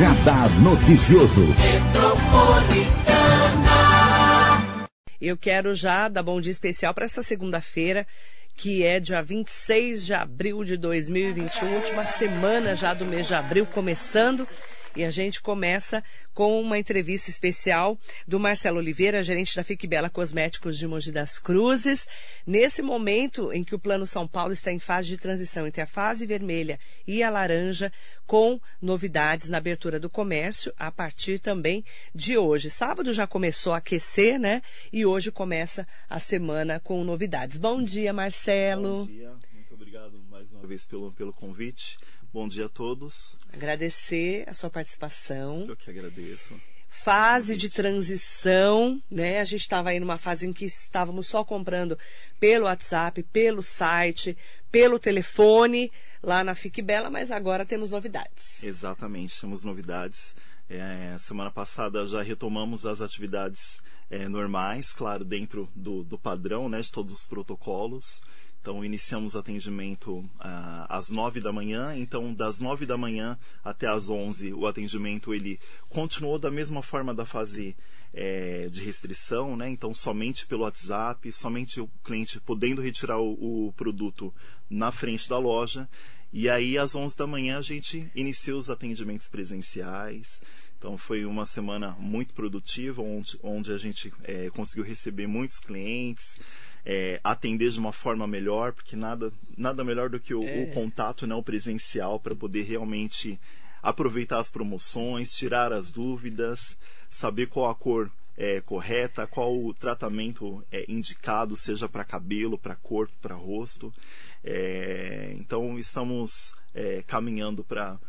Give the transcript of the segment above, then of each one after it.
Radar Noticioso. Eu quero já dar bom dia especial para essa segunda-feira, que é dia 26 de abril de 2021, última semana já do mês de abril começando. E a gente começa com uma entrevista especial do Marcelo Oliveira, gerente da Fique Bela Cosméticos de Mogi das Cruzes. Nesse momento em que o Plano São Paulo está em fase de transição entre a fase vermelha e a laranja, com novidades na abertura do comércio a partir também de hoje. Sábado já começou a aquecer, né? E hoje começa a semana com novidades. Bom dia, Marcelo. Bom dia, muito obrigado mais uma vez pelo, pelo convite. Bom dia a todos. Agradecer a sua participação. Eu que agradeço. Fase de transição, né? A gente estava aí numa fase em que estávamos só comprando pelo WhatsApp, pelo site, pelo telefone, lá na Fique Bela, mas agora temos novidades. Exatamente, temos novidades. É, semana passada já retomamos as atividades é, normais, claro, dentro do, do padrão, né, de todos os protocolos. Então, iniciamos atendimento ah, às nove da manhã. Então, das nove da manhã até às onze, o atendimento ele continuou da mesma forma da fase é, de restrição, né? Então, somente pelo WhatsApp, somente o cliente podendo retirar o, o produto na frente da loja. E aí, às onze da manhã, a gente inicia os atendimentos presenciais. Então foi uma semana muito produtiva, onde, onde a gente é, conseguiu receber muitos clientes, é, atender de uma forma melhor, porque nada, nada melhor do que o, é. o contato né, presencial para poder realmente aproveitar as promoções, tirar as dúvidas, saber qual a cor é, correta, qual o tratamento é, indicado, seja para cabelo, para corpo, para rosto. É, então estamos é, caminhando para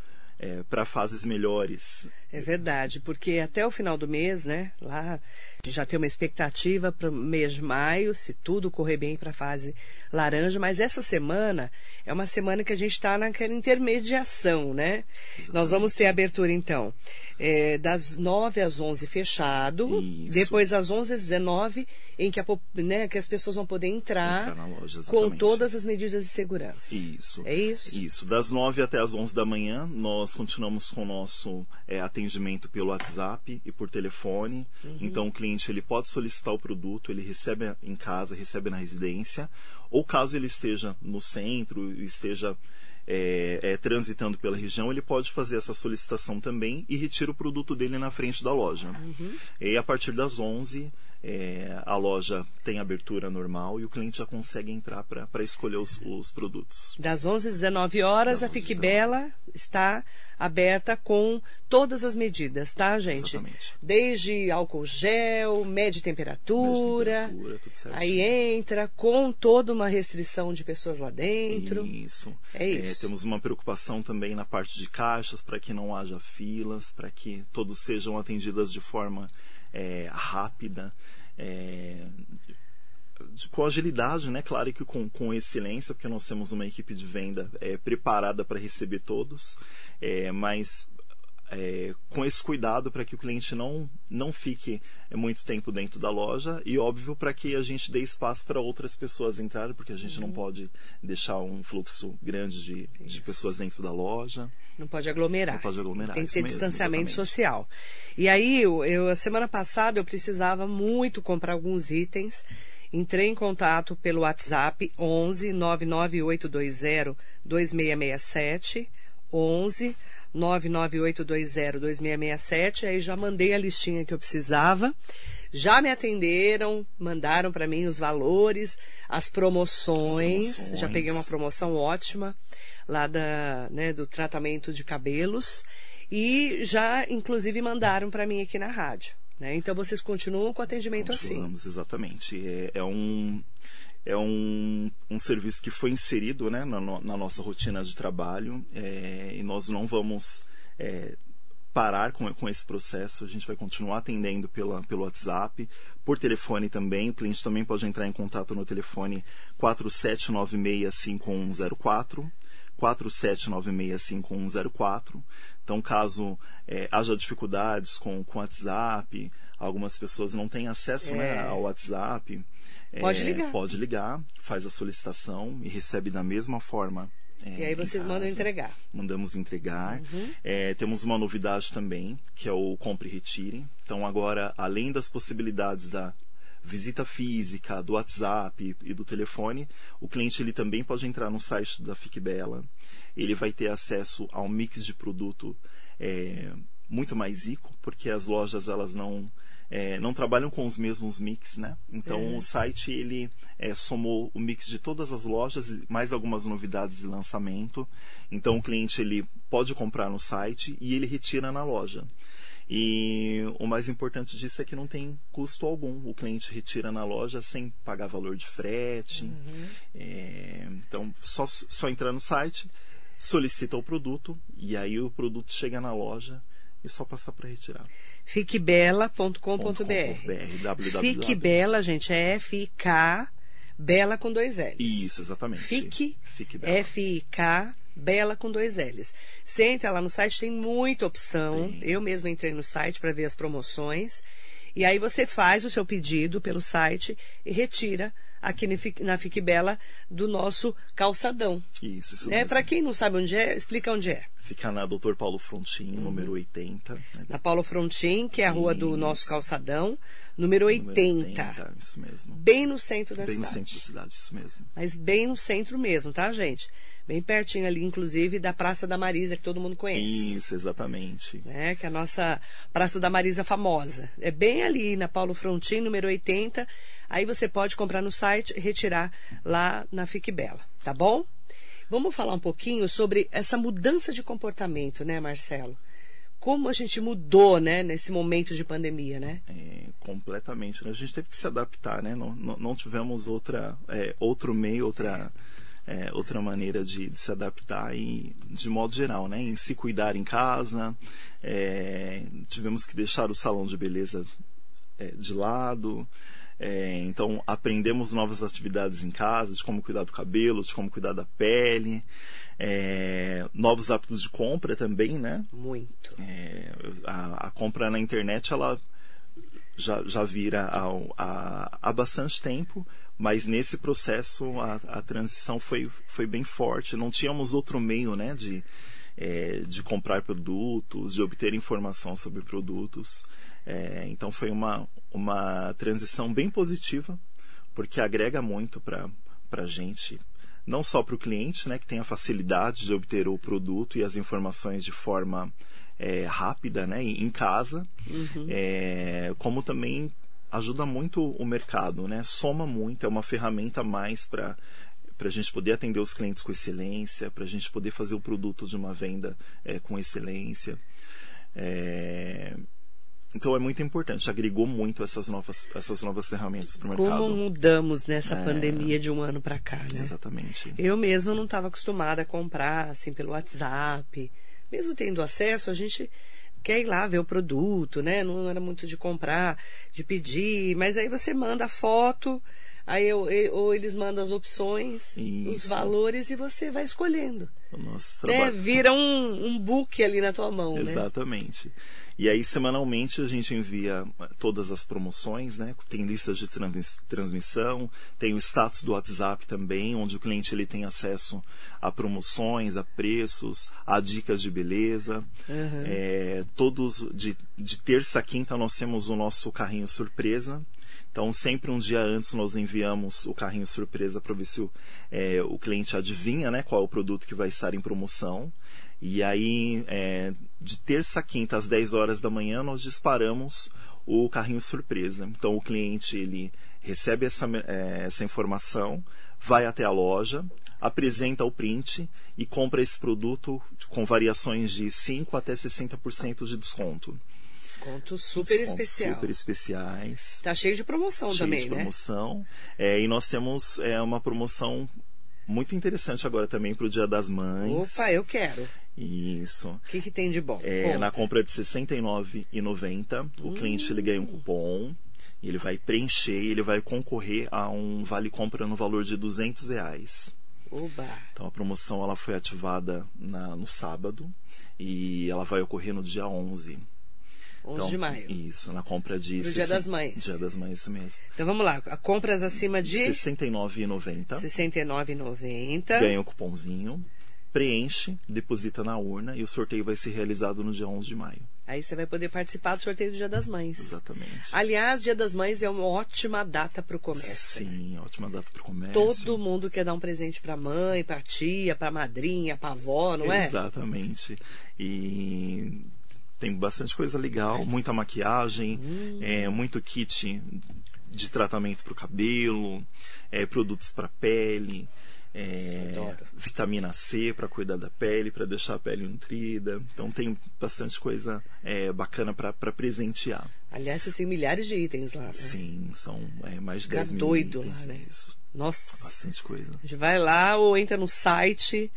é, para fases melhores. É verdade, porque até o final do mês, né? Lá já tem uma expectativa para o mês de maio, se tudo correr bem para a fase laranja, mas essa semana é uma semana que a gente está naquela intermediação, né? Exatamente. Nós vamos ter abertura então é, das 9 às 11 fechado, Isso. depois às 11 às 19 em que, a, né, que as pessoas vão poder entrar, entrar loja, com todas as medidas de segurança. Isso. É isso? Isso. Das 9 até as 11 da manhã, nós continuamos com o nosso é, atendimento pelo WhatsApp e por telefone. Uhum. Então, o cliente ele pode solicitar o produto, ele recebe em casa, recebe na residência, ou caso ele esteja no centro, esteja é, é, transitando pela região, ele pode fazer essa solicitação também e retira o produto dele na frente da loja. Uhum. E a partir das 11 é, a loja tem abertura normal e o cliente já consegue entrar para escolher os, os, produtos. Das 11 às 19 horas, das a Fique Bela está aberta com todas as medidas, tá, gente? Exatamente. Desde álcool gel, mede temperatura, mede temperatura aí entra com toda uma restrição de pessoas lá dentro. Isso. É isso. É, temos uma preocupação também na parte de caixas para que não haja filas, para que todos sejam atendidos de forma é, rápida, é, com agilidade, né? Claro que com, com excelência, porque nós temos uma equipe de venda é, preparada para receber todos, é, mas é, com esse cuidado para que o cliente não, não fique é, muito tempo dentro da loja e, óbvio, para que a gente dê espaço para outras pessoas entrarem, porque a gente uhum. não pode deixar um fluxo grande de, de pessoas dentro da loja. Não pode aglomerar. Não pode aglomerar. Tem que ter mesmo, distanciamento exatamente. social. E aí, eu, eu, a semana passada, eu precisava muito comprar alguns itens. Entrei em contato pelo WhatsApp 11 99820 2667 11 998202667. Aí já mandei a listinha que eu precisava. Já me atenderam, mandaram para mim os valores, as promoções. as promoções. Já peguei uma promoção ótima lá da, né, do tratamento de cabelos. E já, inclusive, mandaram para mim aqui na rádio. Né? Então vocês continuam com o atendimento assim? Continuamos, assim? exatamente. É, é um é um, um serviço que foi inserido né, na, na nossa rotina de trabalho é, e nós não vamos é, parar com, com esse processo. A gente vai continuar atendendo pela, pelo WhatsApp, por telefone também. O cliente também pode entrar em contato no telefone 47965104. 47965104. Então, caso é, haja dificuldades com o WhatsApp, algumas pessoas não têm acesso né, é. né, ao WhatsApp, Pode é, ligar. Pode ligar, faz a solicitação e recebe da mesma forma É, E aí vocês mandam entregar. Mandamos entregar. Uhum. É, temos uma novidade também, que é o Compre e Retire. Então, agora, além das possibilidades da visita física, do WhatsApp e do telefone, o cliente ele também pode entrar no site da Fique Bela. Ele vai ter acesso a um mix de produto é, muito mais rico, porque as lojas elas não é, não trabalham com os mesmos mix, né? Então o site ele é, somou o mix de todas as lojas, mais algumas novidades de lançamento. Então o cliente ele pode comprar no site e ele retira na loja. E o mais importante disso é que não tem custo algum. O cliente retira na loja sem pagar valor de frete. É, então, só, só entrar no site, solicita o produto e aí o produto chega na loja e só passar para retirar. Fiquebela.com.br. Fique Bela, gente, é F-I-K, Bela com dois L's. Isso, exatamente. Fique, Fique Bela. F-I-K, Bela com dois L's. Você entra lá no site, tem muita opção. Tem. Eu mesma entrei no site para ver as promoções. E aí você faz o seu pedido pelo site e retira aqui na Fique- Bela do nosso calçadão. Isso, isso Né? mesmo. Para quem não sabe onde é, explica onde é. Fica na Dr. Paulo Frontin, Uhum. número 80. né? Na Paulo Frontin, que é a rua do nosso calçadão, número 80. Número 80, isso mesmo. Bem no centro da Bem no cidade. centro da cidade, isso mesmo. Mas bem no centro mesmo, tá, gente? Bem pertinho ali, inclusive, da Praça da Marisa, que todo mundo conhece. Isso, exatamente. Né? Que é a nossa Praça da Marisa famosa. É bem ali na Paulo Frontin, número 80. Aí você pode comprar no site e retirar lá na Fique Bela, tá bom? Vamos falar um pouquinho sobre essa mudança de comportamento, né, Marcelo? Como a gente mudou, né, nesse momento de pandemia, né? É, completamente. A gente teve que se adaptar, né? Não, não, não tivemos outra, é, outro meio, outra, é, outra maneira de, de se adaptar e, de modo geral, né? Em se cuidar em casa, é, tivemos que deixar o salão de beleza é, de lado. É, então aprendemos novas atividades em casa, de como cuidar do cabelo, de como cuidar da pele, é, novos hábitos de compra também, né? Muito. É, a, a compra na internet ela já, já vira há, há bastante tempo, mas nesse processo a, a transição foi, foi bem forte. Não tínhamos outro meio né, de, é, de comprar produtos, de obter informação sobre produtos. É, então foi uma, uma transição bem positiva, porque agrega muito para a gente não só para o cliente, né, que tem a facilidade de obter o produto e as informações de forma é, rápida, né, em casa, é, como também ajuda muito o mercado, né, soma muito, é uma ferramenta a mais para para a gente poder atender os clientes com excelência, para a gente poder fazer o produto de uma venda é, com excelência. É, então é muito importante, agregou muito essas novas, essas novas ferramentas para o mercado. Como mudamos nessa É. pandemia de um ano para cá, né? Exatamente. Eu mesma não estava acostumada a comprar assim pelo WhatsApp. Mesmo tendo acesso, a gente quer ir lá ver o produto, né? Não era muito de comprar, de pedir, mas aí você manda a foto, aí eu, eu- ou eles mandam as opções, os Isso. valores e você vai escolhendo. O nosso Né? trabalho. Vira um, um book ali na tua mão, né? Exatamente. E aí, semanalmente, a gente envia eh, todas as promoções, né? Tem listas de transmis- transmissão, tem o status do WhatsApp também, onde o cliente ele tem acesso a promoções, a preços, a dicas de beleza. É, todos, de, de terça a quinta, nós temos o nosso carrinho surpresa. Então, sempre um dia antes, nós enviamos o carrinho surpresa para ver se o, é, o cliente adivinha né, qual é o produto que vai estar em promoção. E aí, é, de terça a quinta, às 10 horas da manhã, nós disparamos o carrinho surpresa. Então, o cliente ele recebe essa, é, essa informação, vai até a loja, apresenta o print e compra esse produto com variações de 5 até 60% de desconto. Desconto super Descontos especial. Super especiais. Tá cheio de promoção cheio também, de né? promoção. É, e nós temos é, uma promoção muito interessante agora também para o Dia das Mães. Opa, eu quero. Isso. O que, que tem de bom? É, Conta. na compra de R$ 69,90, o cliente ele ganha um cupom, ele vai preencher e ele vai concorrer a um vale compra no valor de 200 reais. Oba. Então a promoção ela foi ativada na- no sábado e ela vai ocorrer no dia 11. 11 Então, de maio. Isso, na compra de... Pro Dia das Mães. Dia das Mães, isso mesmo. Então vamos lá. Compras acima de R$ 69,90. R$ 69,90. Ganha o cupomzinho. preenche, deposita na urna e o sorteio vai ser realizado no dia 11 de maio. Aí você vai poder participar do sorteio do Dia das Mães. Exatamente. Aliás, Dia das Mães é uma ótima data para o comércio. né? Sim, ótima data para o comércio. Todo mundo quer dar um presente para a mãe, para a tia, para a madrinha, para a avó, não é? Exatamente. E tem bastante coisa legal, muita maquiagem, Hum. é, muito kit de tratamento para o cabelo, é, produtos para pele, é, vitamina C para cuidar da pele, para deixar a pele nutrida. Então tem bastante coisa é, bacana para presentear. Aliás, você tem milhares de itens lá. Né? Sim, são é, mais de Fica 10 mil doido itens, lá, né? Isso, Nossa, bastante coisa. a gente vai lá ou entra no site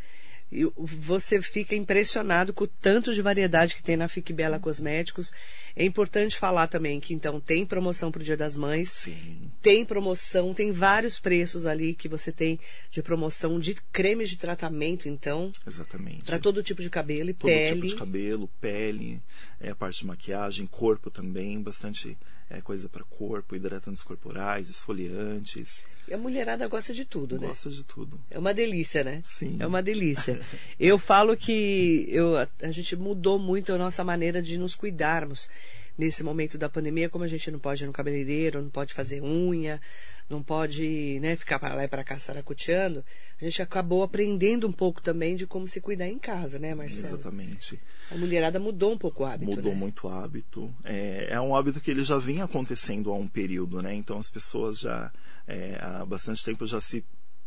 você fica impressionado com o tanto de variedade que tem na Fique Bela Cosméticos. É importante falar também que então tem promoção para o Dia das Mães. Sim, Tem promoção, tem vários preços ali que você tem de promoção de cremes de tratamento, então, exatamente. para todo tipo de cabelo e todo pele. tipo de cabelo, pele, é, a parte de maquiagem, corpo também, bastante é, coisa para corpo, hidratantes corporais, esfoliantes. E a mulherada gosta de tudo, né? Gosta de tudo. É uma delícia, né? Sim. É uma delícia. Eu falo que eu, a, a gente mudou muito a nossa maneira de nos cuidarmos nesse momento da pandemia, como a gente não pode ir no cabeleireiro, não pode fazer unha, não pode né, ficar para lá e para cá saracoteando, a gente acabou aprendendo um pouco também de como se cuidar em casa, né, Marcelo? Exatamente. A mulherada mudou um pouco o hábito, Mudou né? muito o hábito. É, é um hábito que ele já vinha acontecendo há um período, né? Então as pessoas já é, há bastante tempo já se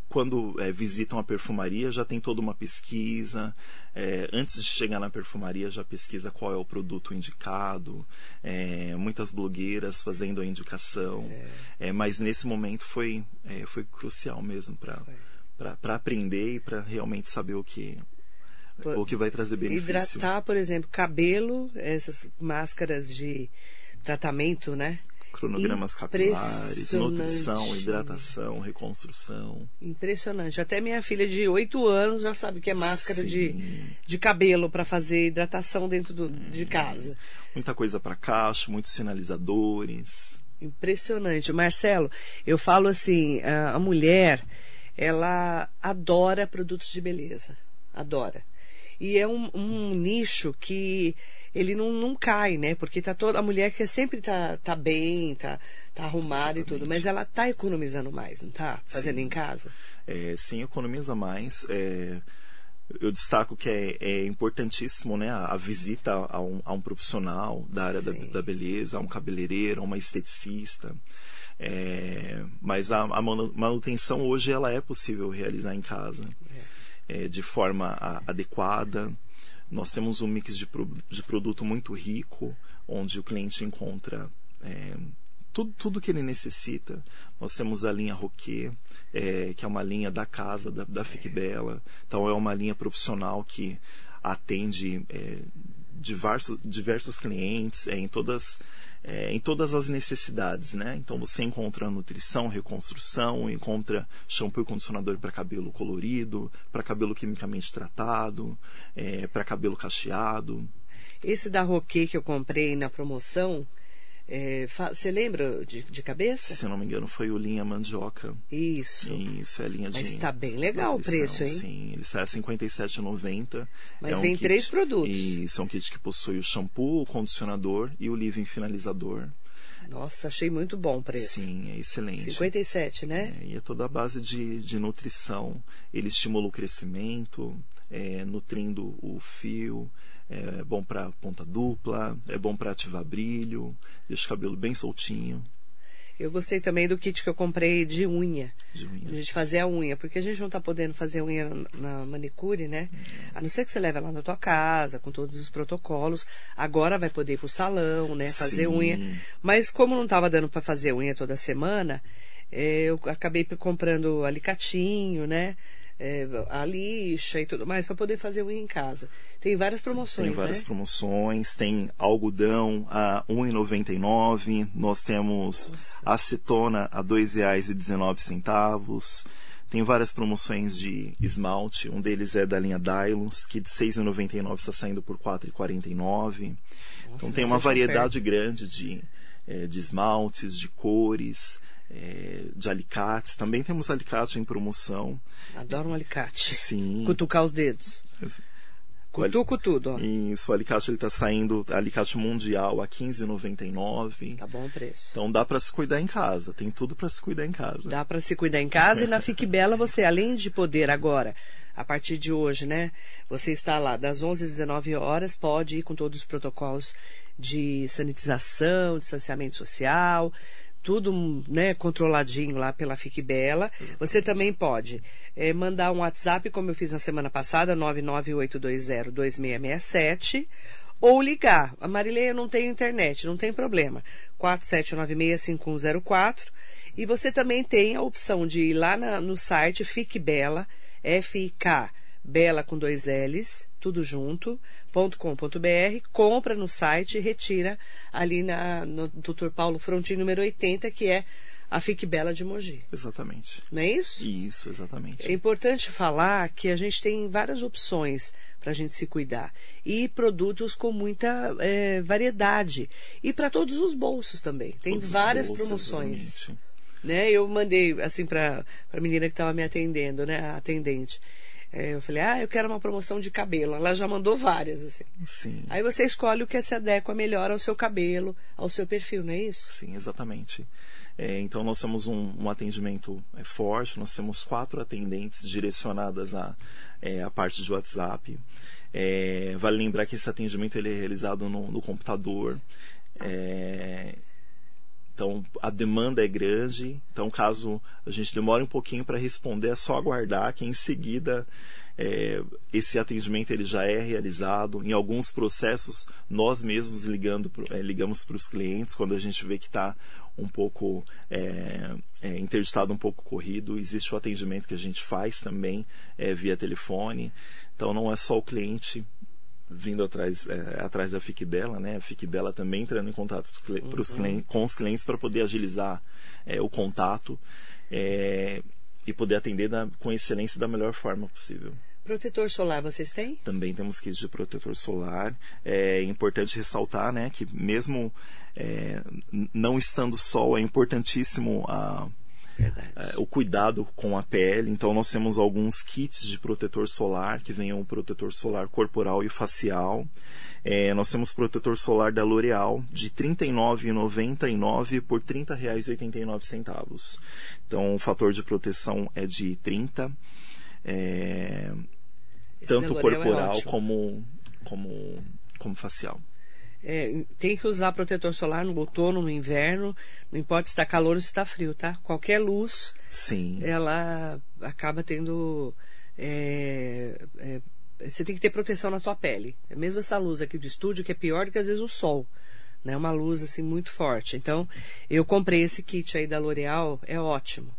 quando é, visitam a perfumaria já tem toda uma pesquisa. É, antes de chegar na perfumaria já pesquisa qual é o produto indicado. É, muitas blogueiras fazendo a indicação. É, mas nesse momento foi é, foi crucial mesmo para aprender e para realmente saber o que o que vai trazer benefício. Hidratar, por exemplo, cabelo, essas máscaras de tratamento, né? Cronogramas capilares, nutrição, hidratação, reconstrução. Impressionante. Até minha filha de 8 anos já sabe que é máscara de, Sim. de cabelo para fazer hidratação dentro do, de casa. Muita coisa para caixa, muitos sinalizadores. Impressionante. Marcelo, eu falo assim, a mulher, ela adora produtos de beleza. Adora. E é um, um nicho que ele não, não cai, né? Porque tá toda a mulher que sempre tá, tá bem, tá, tá arrumada e tudo, Exatamente. mas ela tá economizando mais, não tá? Fazendo Sim. em casa. É, sim, economiza mais. É, eu destaco que é, é importantíssimo né, a, a visita a um, a um profissional da área da, da beleza, a um cabeleireiro, a uma esteticista. É, mas a, a manu- manutenção hoje ela é possível realizar em casa é, de forma a- adequada. Nós temos um mix de, pro- de produto muito rico, onde o cliente encontra é, tudo, tudo que ele necessita. Nós temos a linha Roquet, é, que é uma linha da casa, da, da Fique Bela. Então é uma linha profissional que atende é, diversos, diversos clientes é, em todas é, em todas as necessidades, né? Então você encontra nutrição, reconstrução, encontra shampoo e condicionador para cabelo colorido, para cabelo quimicamente tratado, para cabelo cacheado. Esse da Roquet que eu comprei na promoção, é, você lembra de, de cabeça? Se não me engano, foi o linha mandioca. Isso. Isso é a linha de. Mas tá bem legal o preço, hein? Sim, ele sai a R$ 57,90. Mas É um vem kit- três produtos. Isso, é um kit que possui o shampoo, o condicionador e o leave-in finalizador. Nossa, achei muito bom o preço. Sim, é excelente. 57, né? É, e é toda a base de, de nutrição. Ele estimula o crescimento, é, nutrindo o fio, é bom para ponta dupla, é bom para ativar brilho, deixa o cabelo bem soltinho. Eu gostei também do kit que eu comprei de unha. De unha. A gente fazer a unha, porque a gente não tá podendo fazer unha na- manicure, né? A não ser que você leve lá na tua casa, com todos os protocolos. Agora vai poder ir pro salão, né? Fazer Sim. unha. Mas como não tava dando para fazer unha toda semana, eh, eu acabei comprando alicatinho, né? Eh, a lixa e tudo mais para poder fazer unha em casa. Tem várias promoções, Tem várias né? promoções, tem algodão a R$ 1,99, nós temos acetona a R$ 2,19. Tem várias promoções de esmalte, um deles é da linha Dylos, que de R$ 6,99 está saindo por R$ 4,49. Então tem uma variedade grande de, eh, de esmaltes, de cores, é, de alicates. Também temos alicate em promoção. Adoro um alicate. Sim. Cutucar os dedos. Cutuco tudo, ó. Isso, o alicate ele tá saindo, alicate mundial a R$ 15,99. Tá bom o preço. Então dá para se cuidar em casa, tem tudo para se cuidar em casa. Dá para se cuidar em casa e na Fique Bela você, além de poder agora, a partir de hoje, né, você está lá das 11 às 19 horas, pode ir com todos os protocolos de sanitização, distanciamento social, tudo né, controladinho lá pela Fique Bela. Você também pode é, mandar um WhatsApp, como eu fiz na semana passada, 998202667, ou ligar. A Marileia não tem internet, não tem problema. 47965104. E você também tem a opção de ir lá na, no site Fique Bela, F-I-K, Bela com dois L's, tudo junto, .com.br, compra no site e retira ali na, no Dr. Paulo Frontin, número 80, que é a Fique Bela de Mogi. Exatamente. Não é isso? Isso, exatamente. É importante falar que a gente tem várias opções para a gente se cuidar. E produtos com muita é, variedade. E para todos os bolsos também. Tem Todos os várias bolsos, promoções. exatamente. Né? Eu mandei assim para a menina que estava me atendendo, né? A atendente. É, eu falei, ah, eu quero uma promoção de cabelo. Ela já mandou várias, assim. Sim. Aí você escolhe o que se adequa melhor ao seu cabelo, ao seu perfil, não é isso? Sim, exatamente. É, então nós temos um, um atendimento é, forte, nós temos quatro atendentes direcionadas à, é, à parte de WhatsApp. É, vale lembrar que esse atendimento ele é realizado no, no computador. É, então a demanda é grande. Então caso a gente demore um pouquinho para responder, é só aguardar que em seguida é, esse atendimento ele já é realizado. Em alguns processos nós mesmos ligando é, ligamos para os clientes quando a gente vê que está um pouco é, é, interditado, um pouco corrido. Existe o atendimento que a gente faz também é, via telefone. Então não é só o cliente vindo atrás, é, atrás da FIC Bela, né? A FIC Bela também entrando em contato pros cli- pros clien- com os clientes para poder agilizar é, o contato é, e poder atender da- com excelência da melhor forma possível. Protetor solar vocês têm? Também temos kits de protetor solar. É importante ressaltar né, que mesmo é, não estando sol, é importantíssimo a, o cuidado com a pele. Então nós temos alguns kits de protetor solar, que vem o protetor solar corporal e facial. É, nós temos protetor solar da L'Oreal de R$ 39,99 por R$ 30,89. Então o fator de proteção é de 30. É, tanto L'Oréal é corporal ótimo. como, como, como facial. É, tem que usar protetor solar no outono, no inverno, não importa se está calor ou se está frio, tá? Qualquer luz, Sim. ela acaba tendo. é, é, você tem que ter proteção na sua pele. É mesmo essa luz aqui do estúdio, que é pior do que às vezes o sol. Né? Uma luz assim muito forte. Então, eu comprei esse kit aí da L'Oreal, é ótimo.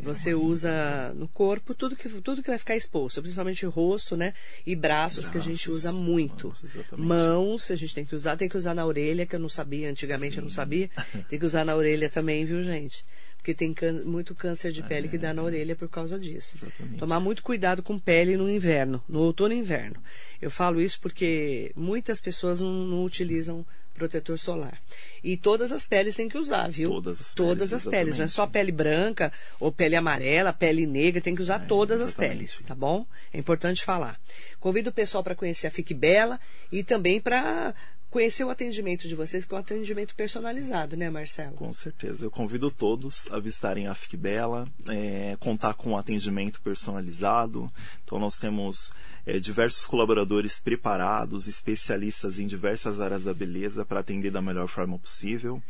Você usa no corpo tudo que, tudo que vai ficar exposto, principalmente rosto, né? E braços, que a gente Braços, usa muito. mãos. Mãos, a gente tem que usar, tem que usar na orelha, que eu não sabia, antigamente eu não Sim. sabia. Tem que usar na orelha também, viu, gente? Porque tem muito câncer de pele que dá na orelha por causa disso. Exatamente. Tomar muito cuidado com pele no inverno, no outono e inverno. Eu falo isso porque muitas pessoas não, não utilizam protetor solar. E todas as peles têm que usar, viu? Todas as Todas peles, as peles, não é só pele branca ou pele amarela, pele negra, tem que usar É, todas as peles, tá bom? É importante falar. Convido o pessoal para conhecer a Fique Bela e também para conhecer o atendimento de vocês, que é um atendimento personalizado, né, Marcelo? Com certeza. Eu convido todos a visitarem a FIC Bela, é, contar com um atendimento personalizado. Então, nós temos é, diversos colaboradores preparados, especialistas em diversas áreas da beleza para atender da melhor forma possível.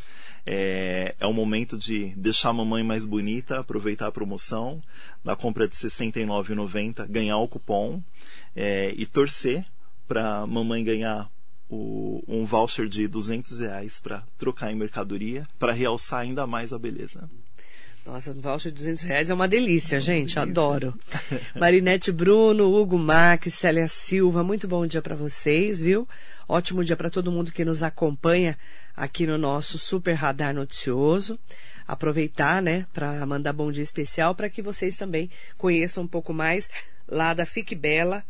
É, é o momento de deixar a mamãe mais bonita, aproveitar a promoção, na compra de R$ 69,90, ganhar o cupom é, e torcer para mamãe ganhar o- um voucher de 200 reais para trocar em mercadoria, para realçar ainda mais a beleza. Nossa, um voucher de 200 reais é uma delícia, gente. delícia. Adoro. Marinete Bruno, Hugo Max, Célia Silva, muito bom dia para vocês, viu? Ótimo dia para todo mundo que nos acompanha aqui no nosso Super Radar Noticioso. Aproveitar, né, para mandar bom dia especial para que vocês também conheçam um pouco mais lá da Fique Bela,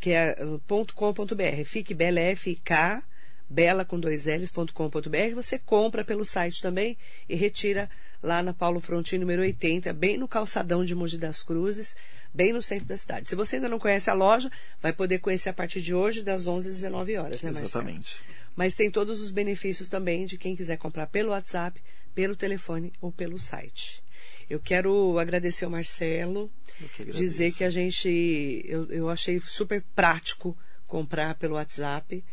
que é uh, ponto .com.br. Fique Bela, F-I-K, bela com dois L's.com.br. Você compra pelo site também e retira lá na Paulo Frontin, número 80, bem no calçadão de Mogi das Cruzes, bem no centro da cidade. Se você ainda não conhece a loja, vai poder conhecer a partir de hoje, das 11 às 19 horas, né, Marcelo? Exatamente. Mas tem todos os benefícios também de quem quiser comprar pelo WhatsApp, pelo telefone ou pelo site. Eu quero agradecer ao Marcelo, que dizer que a gente, eu, eu achei super prático comprar pelo WhatsApp.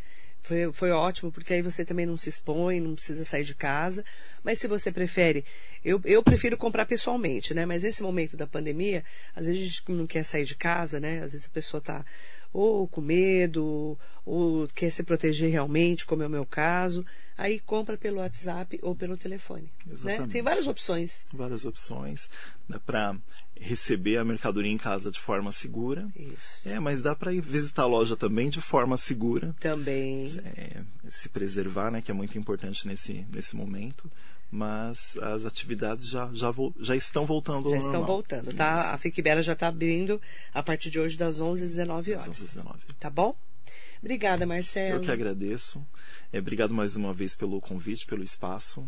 Foi, foi ótimo, porque aí você também não se expõe, não precisa sair de casa. Mas se você prefere, eu, eu prefiro comprar pessoalmente, né? Mas nesse momento da pandemia, às vezes a gente não quer sair de casa, né? Às vezes a pessoa está ou com medo, ou quer se proteger realmente, como é o meu caso, aí compra pelo WhatsApp ou pelo telefone. Né? Tem várias opções. Várias opções né, para receber a mercadoria em casa de forma segura. Isso. É, mas dá para ir visitar a loja também de forma segura. Também. É, se preservar, né, que é muito importante nesse, nesse momento mas as atividades já, já, já estão voltando Já estão normal. voltando, tá? Isso. A FIC Bela já está abrindo a partir de hoje das 11 às 19 horas. Às 11 às 19. Tá bom? Obrigada, Marcelo. Eu que agradeço. É, obrigado mais uma vez pelo convite, pelo espaço.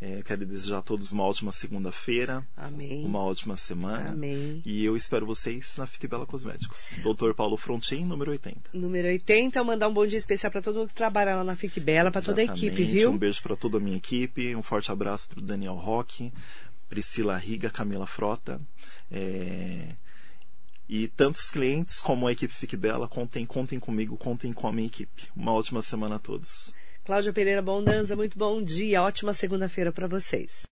É, quero desejar a todos uma ótima segunda-feira, Amém. uma ótima semana. Amém. E eu espero vocês na Fique Bela Cosméticos. Dr. Paulo Frontin, número 80. Número 80, eu mandar um bom dia especial para todo mundo que trabalha lá na FIC Bela, para toda a equipe, viu? Um beijo para toda a minha equipe. Um forte abraço para o Daniel Roque, Priscila Riga, Camila Frota. É, E tantos clientes como a equipe Fique Bela, contem, contem comigo, contem com a minha equipe. Uma ótima semana a todos. Cláudia Pereira Bondanza, muito bom dia, ótima segunda-feira para vocês.